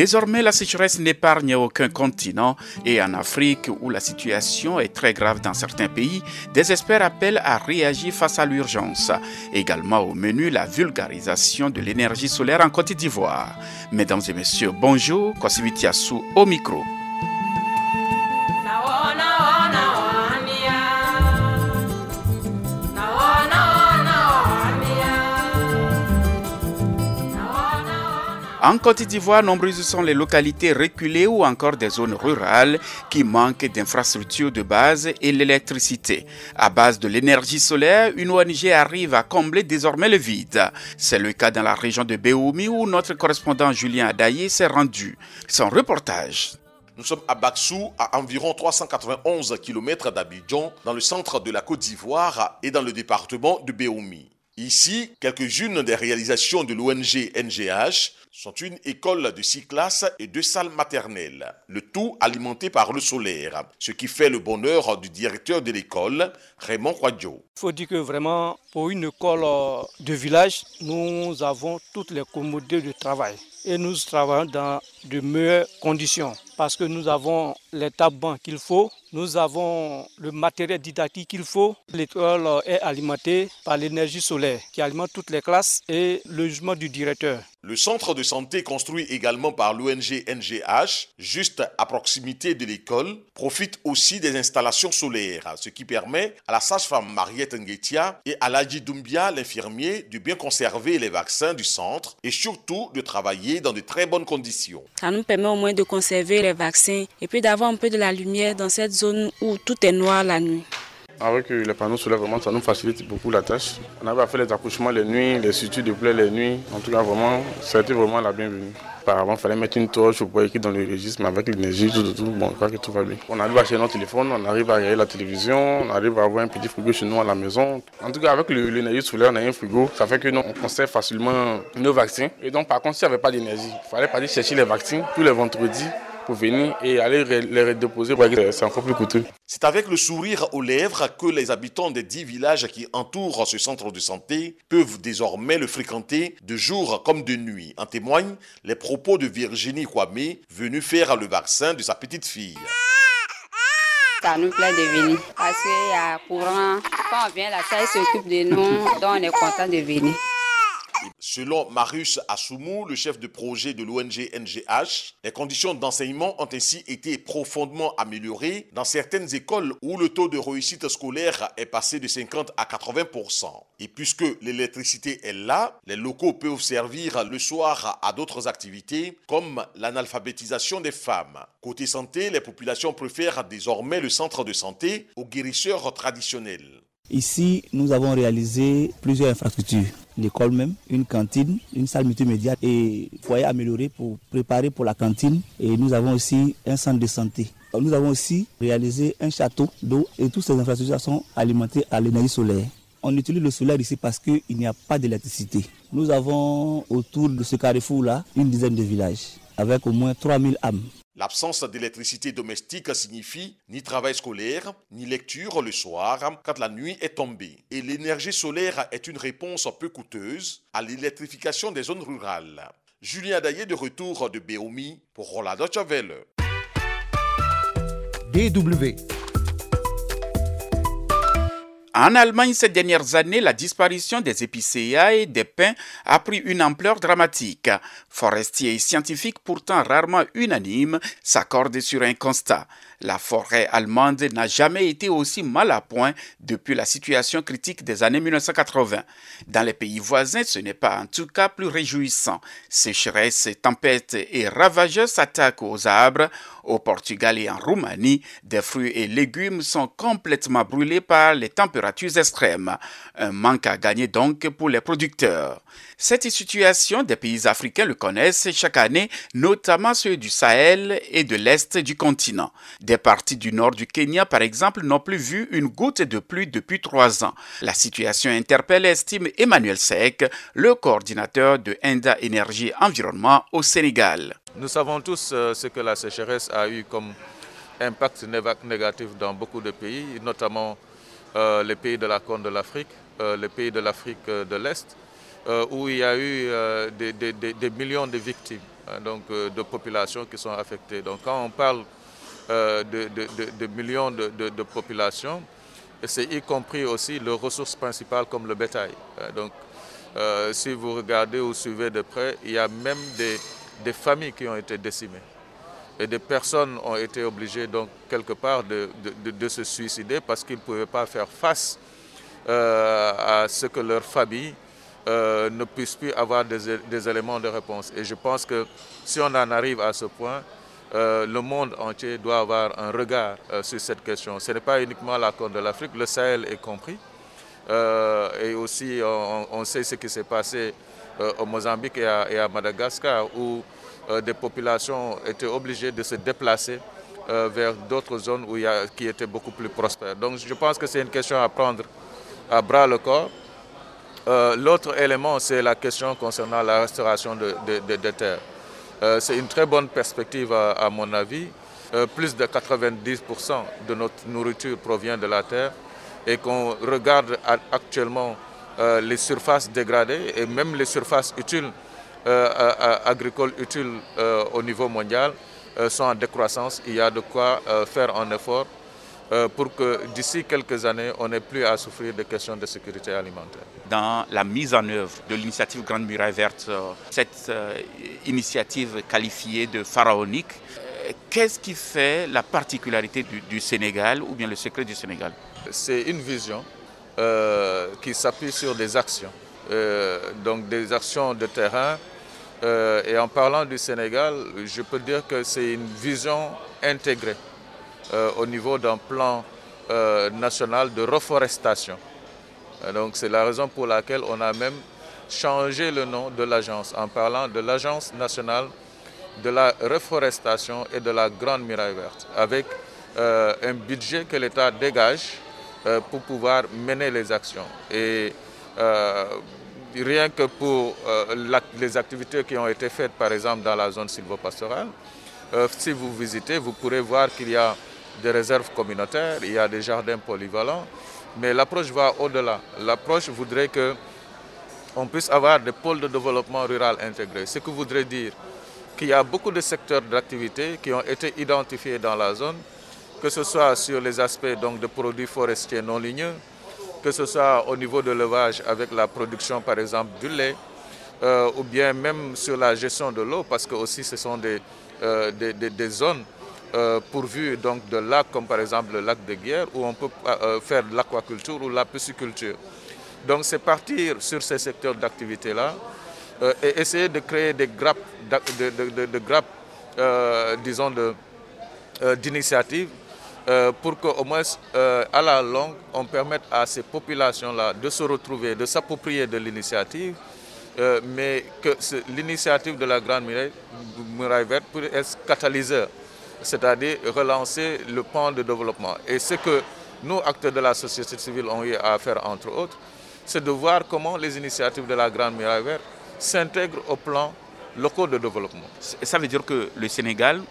Désormais, la sécheresse n'épargne aucun continent et en Afrique, où la situation est très grave dans certains pays, des experts appellent à réagir face à l'urgence. Également au menu, la vulgarisation de l'énergie solaire en Côte d'Ivoire. Mesdames et messieurs, bonjour, Kosivitiasu au micro. En Côte d'Ivoire, nombreuses sont les localités reculées ou encore des zones rurales qui manquent d'infrastructures de base et l'électricité. À base de l'énergie solaire, une ONG arrive à combler désormais le vide. C'est le cas dans la région de Béoumi où notre correspondant Julien Adaye s'est rendu. Son reportage. Nous sommes à Baksou, à environ 391 km d'Abidjan, dans le centre de la Côte d'Ivoire et dans le département de Béoumi. Ici, quelques-unes des réalisations de l'ONG NGH sont une école de six classes et deux salles maternelles, le tout alimenté par le solaire, ce qui fait le bonheur du directeur de l'école, Raymond Kwadjo. Il faut dire que vraiment, pour une école de village, nous avons toutes les commodités de travail et nous travaillons dans de meilleures conditions parce que nous avons les tables qu'il faut, nous avons le matériel didactique qu'il faut. L'école est alimentée par l'énergie solaire qui alimente toutes les classes et le logement du directeur. Le centre de santé construit également par l'ONG NGH, juste à proximité de l'école, profite aussi des installations solaires, ce qui permet à la sage-femme Mariette Nguetia et à Ladji Doumbia, l'infirmier, de bien conserver les vaccins du centre et surtout de travailler dans de très bonnes conditions. Ça nous permet au moins de conserver les vaccins et puis d'avoir un peu de la lumière dans cette où tout est noir la nuit. Avec les panneaux solaires, vraiment, ça nous facilite beaucoup la tâche. On avait à faire les accouchements les nuits, les sutures de plaie les nuits. En tout cas, vraiment, c'était vraiment la bienvenue. Auparavant, il fallait mettre une torche pour écrire dans le registre, mais avec l'énergie, tout, tout, tout, bon, je crois que tout va bien. On arrive à acheter notre téléphone, on arrive à regarder la télévision, on arrive à avoir un petit frigo chez nous à la maison. En tout cas, avec l'énergie solaire, on a un frigo, ça fait que nous, on conserve facilement nos vaccins. Et donc, par contre, s'il n'y avait pas d'énergie, il fallait pas chercher les vaccins tous les vendredis pour venir et aller les redéposer. C'est encore plus coûteux. C'est avec le sourire aux lèvres que les habitants des dix villages qui entourent ce centre de santé peuvent désormais le fréquenter de jour comme de nuit. En témoignent les propos de Virginie Kwame, venue faire le vaccin de sa petite fille. Ça nous plaît de venir parce qu'il y a courant. Quand on vient là, ça s'occupe de nous, donc on est content de venir. Selon Marius Assoumou, le chef de projet de l'ONG NGH, les conditions d'enseignement ont ainsi été profondément améliorées dans certaines écoles où le taux de réussite scolaire est passé de 50 à 80% Et puisque l'électricité est là, les locaux peuvent servir le soir à d'autres activités comme l'analphabétisation des femmes. Côté santé, les populations préfèrent désormais le centre de santé aux guérisseurs traditionnels. Ici, nous avons réalisé plusieurs infrastructures. L'école même, une cantine, une salle multimédia et foyer amélioré pour préparer pour la cantine. Et nous avons aussi un centre de santé. Nous avons aussi réalisé un château d'eau et toutes ces infrastructures sont alimentées à l'énergie solaire. On utilise le solaire ici parce qu'il n'y a pas d'électricité. Nous avons autour de ce carrefour-là une dizaine de villages avec au moins 3000 âmes. L'absence d'électricité domestique signifie ni travail scolaire, ni lecture le soir quand la nuit est tombée. Et l'énergie solaire est une réponse peu coûteuse à l'électrification des zones rurales. Julien Daillé de retour de Béomi pour Rolando Chavel. DW En Allemagne, ces dernières années, la disparition des épicéas et des pins a pris une ampleur dramatique. Forestiers et scientifiques, pourtant rarement unanimes, s'accordent sur un constat. La forêt allemande n'a jamais été aussi mal à point depuis la situation critique des années 1980. Dans les pays voisins, ce n'est pas en tout cas plus réjouissant. Sécheresse, tempêtes et ravageurs s'attaquent aux arbres. Au Portugal et en Roumanie, des fruits et légumes sont complètement brûlés par les températures extrêmes. Un manque à gagner donc pour les producteurs. Cette situation, des pays africains le connaissent chaque année, notamment ceux du Sahel et de l'Est du continent. Des parties du nord du Kenya, par exemple, n'ont plus vu une goutte de pluie depuis trois ans. La situation interpelle, estime Emmanuel Sek, le coordinateur de Enda Énergie Environnement au Sénégal. Nous savons tous euh, ce que la sécheresse a eu comme impact négatif dans beaucoup de pays, notamment euh, les pays de la Corne de l'Afrique, euh, les pays de l'Afrique de l'Est, où il y a eu des, millions de victimes, hein, donc de populations qui sont affectées. Donc quand on parle de, millions de, populations, c'est y compris aussi les ressources principales comme le bétail. Hein. Donc si vous regardez ou suivez de près, il y a même des familles qui ont été décimées. Et des personnes ont été obligées, donc, quelque part, de, se suicider parce qu'ils ne pouvaient pas faire face euh, à ce que leur famille euh, ne puisse plus avoir des, éléments de réponse. Et je pense que si on en arrive à ce point, euh, le monde entier doit avoir un regard sur cette question. Ce n'est pas uniquement la Côte de l'Afrique, le Sahel est compris. et aussi, on, sait ce qui s'est passé euh, au Mozambique et à, Madagascar, où euh, des populations étaient obligées de se déplacer euh, vers d'autres zones où y a, qui étaient beaucoup plus prospères. Donc je pense que c'est une question à prendre à bras le corps. L'autre élément, c'est la question concernant la restauration des terres. C'est une très bonne perspective à, mon avis. plus de 90% de notre nourriture provient de la terre et qu'on regarde actuellement euh, les surfaces dégradées et même les surfaces utiles, euh, agricoles utiles euh, au niveau mondial sont en décroissance. Il y a de quoi faire un effort pour que d'ici quelques années, on n'ait plus à souffrir de questions de sécurité alimentaire. Dans la mise en œuvre de l'initiative Grande Muraille Verte, cette initiative qualifiée de pharaonique, qu'est-ce qui fait la particularité du, du Sénégal ou bien le secret du Sénégal? C'est une vision euh, qui s'appuie sur des actions, euh, donc des actions de terrain. Euh, et en parlant du Sénégal, je peux dire que c'est une vision intégrée au niveau d'un plan national de reforestation. donc c'est la raison pour laquelle on a même changé le nom de l'agence en parlant de l'Agence nationale de la reforestation et de la Grande Muraille Verte, avec un budget que l'État dégage euh, pour pouvoir mener les actions. Et euh, rien que pour euh, les activités qui ont été faites, par exemple, dans la zone silvopastorale, si vous visitez, vous pourrez voir qu'il y a des réserves communautaires, il y a des jardins polyvalents, mais l'approche va au-delà. L'approche voudrait que on puisse avoir des pôles de développement rural intégrés. Ce que voudrait dire qu'il y a beaucoup de secteurs d'activité qui ont été identifiés dans la zone que ce soit sur les aspects donc, de produits forestiers non ligneux, que ce soit au niveau de l'élevage avec la production par exemple du lait, euh, ou bien même sur la gestion de l'eau, parce que aussi ce sont des, euh, des, zones euh, pourvues donc, de lacs, comme par exemple le lac de Guerre, où on peut faire de l'aquaculture ou la pisciculture. Donc c'est partir sur ces secteurs d'activité-là et essayer de créer des grappes, disons, d'initiatives euh, pour qu'au moins, euh, à la longue, on permette à ces populations-là de se retrouver, de s'approprier de l'initiative, euh, mais que l'initiative de la Grande Muraille, Verte pourrait être catalyseur, c'est-à-dire relancer le plan de développement. Et ce que nous, acteurs de la société civile, ont eu à faire, entre autres, c'est de voir comment les initiatives de la Grande Muraille Verte s'intègrent au plan local de développement. Ça veut dire que le Sénégal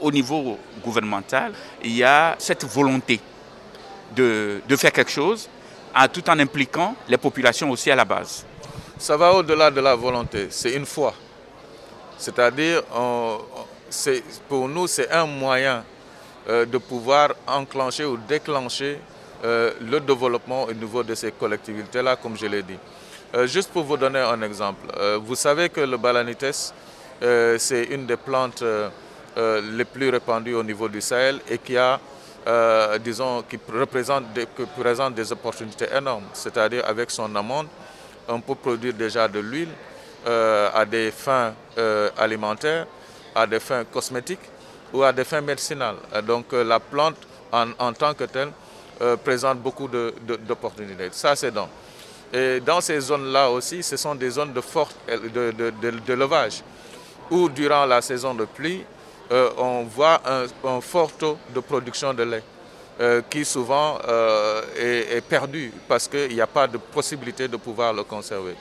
au niveau gouvernemental, il y a cette volonté de, faire quelque chose tout en impliquant les populations aussi à la base. Ça va au-delà de la volonté, c'est une foi. C'est-à-dire, pour nous, c'est un moyen euh, de pouvoir enclencher ou déclencher euh, le développement au niveau de ces collectivités-là, comme je l'ai dit. Euh, juste pour vous donner un exemple, vous savez que le balanites, c'est une des plantes les plus répandus au niveau du Sahel et qui a, disons, qui présente des opportunités énormes. C'est-à-dire avec son amande, on peut produire déjà de l'huile à des fins alimentaires, à des fins cosmétiques ou à des fins médicinales. Donc la plante en, tant que telle présentent beaucoup d'opportunités. Ça, c'est dans. Et dans ces zones-là aussi, ce sont des zones de fort de, de, où durant la saison de pluie, euh, on voit un, fort taux de production de lait. Euh, qui souvent euh, est, perdu parce qu'il n'y a pas de possibilité de pouvoir le conserver.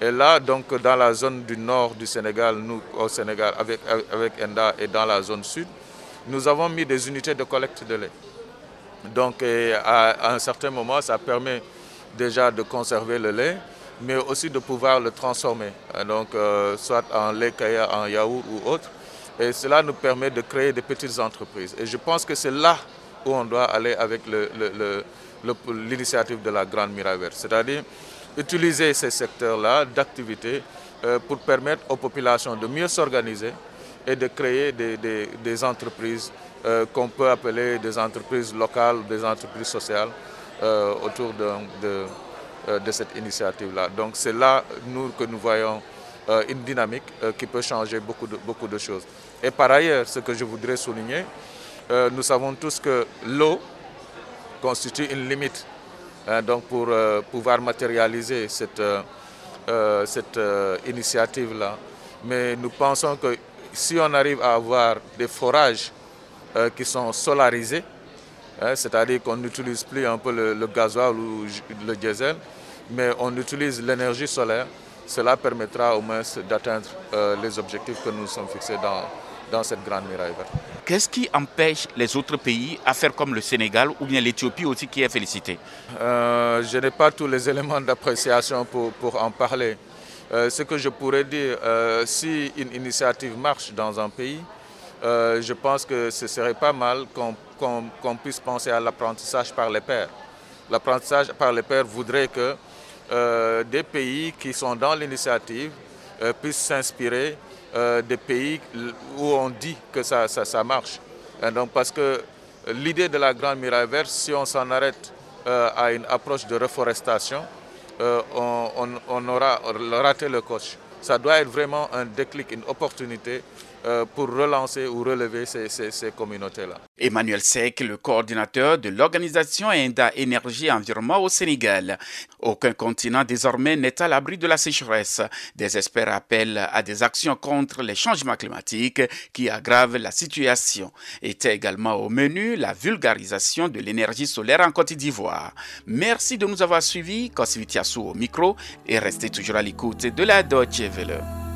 Et là, donc, dans la zone du nord du Sénégal, nous, au Sénégal, avec, ENDA et dans la zone sud, nous avons mis des unités de collecte de lait. Donc, à, un certain moment, ça permet déjà de conserver le lait, mais aussi de pouvoir le transformer, hein, donc soit en lait kaya, en yaourt ou autre. Et cela nous permet de créer des petites entreprises. Et je pense que c'est là où on doit aller avec l'initiative de la Grande Miraille Verte, c'est-à-dire utiliser ces secteurs-là d'activité euh, pour permettre aux populations de mieux s'organiser et de créer des, entreprises euh, qu'on peut appeler des entreprises locales, des entreprises sociales euh, autour de, de cette initiative-là. Donc c'est là nous, que nous voyons une dynamique qui peut changer beaucoup de, beaucoup de choses. Et par ailleurs, ce que je voudrais souligner, nous savons tous que l'eau constitue une limite donc pour euh, pouvoir matérialiser cette, euh, cette initiative-là. Mais nous pensons que si on arrive à avoir des forages qui sont solarisés, hein, c'est-à-dire qu'on n'utilise plus un peu le, le gasoil ou le diesel, mais on utilise l'énergie solaire, cela permettra au moins d'atteindre les objectifs que nous sommes fixés dans, dans cette grande muraille verte. Qu'est-ce qui empêche les autres pays à faire comme le Sénégal ou bien l'Éthiopie aussi qui est félicité euh, Je n'ai pas tous les éléments d'appréciation pour, pour, en parler. Euh, ce que je pourrais dire, euh, si une initiative marche dans un pays, je pense que ce serait pas mal qu'on puisse penser à l'apprentissage par les pairs. L'apprentissage par les pairs voudrait que des pays qui sont dans l'initiative puissent s'inspirer euh, des pays où on dit que ça, ça, marche. donc parce que l'idée de la Grande Muraille Verte, si on s'en arrête euh, à une approche de reforestation, euh, on, aura raté le coche. Ça doit être vraiment un déclic, une opportunité pour relancer ou relever ces, communautés-là. Emmanuel Sek, le coordinateur de l'organisation Inda Énergie Environnement au Sénégal. Aucun continent désormais n'est à l'abri de la sécheresse. Des experts appellent à des actions contre les changements climatiques qui aggravent la situation. Était également au menu la vulgarisation de l'énergie solaire en Côte d'Ivoire. Merci de nous avoir suivis. Kosvitiasu au micro et restez toujours à l'écoute de la Deutsche Welle.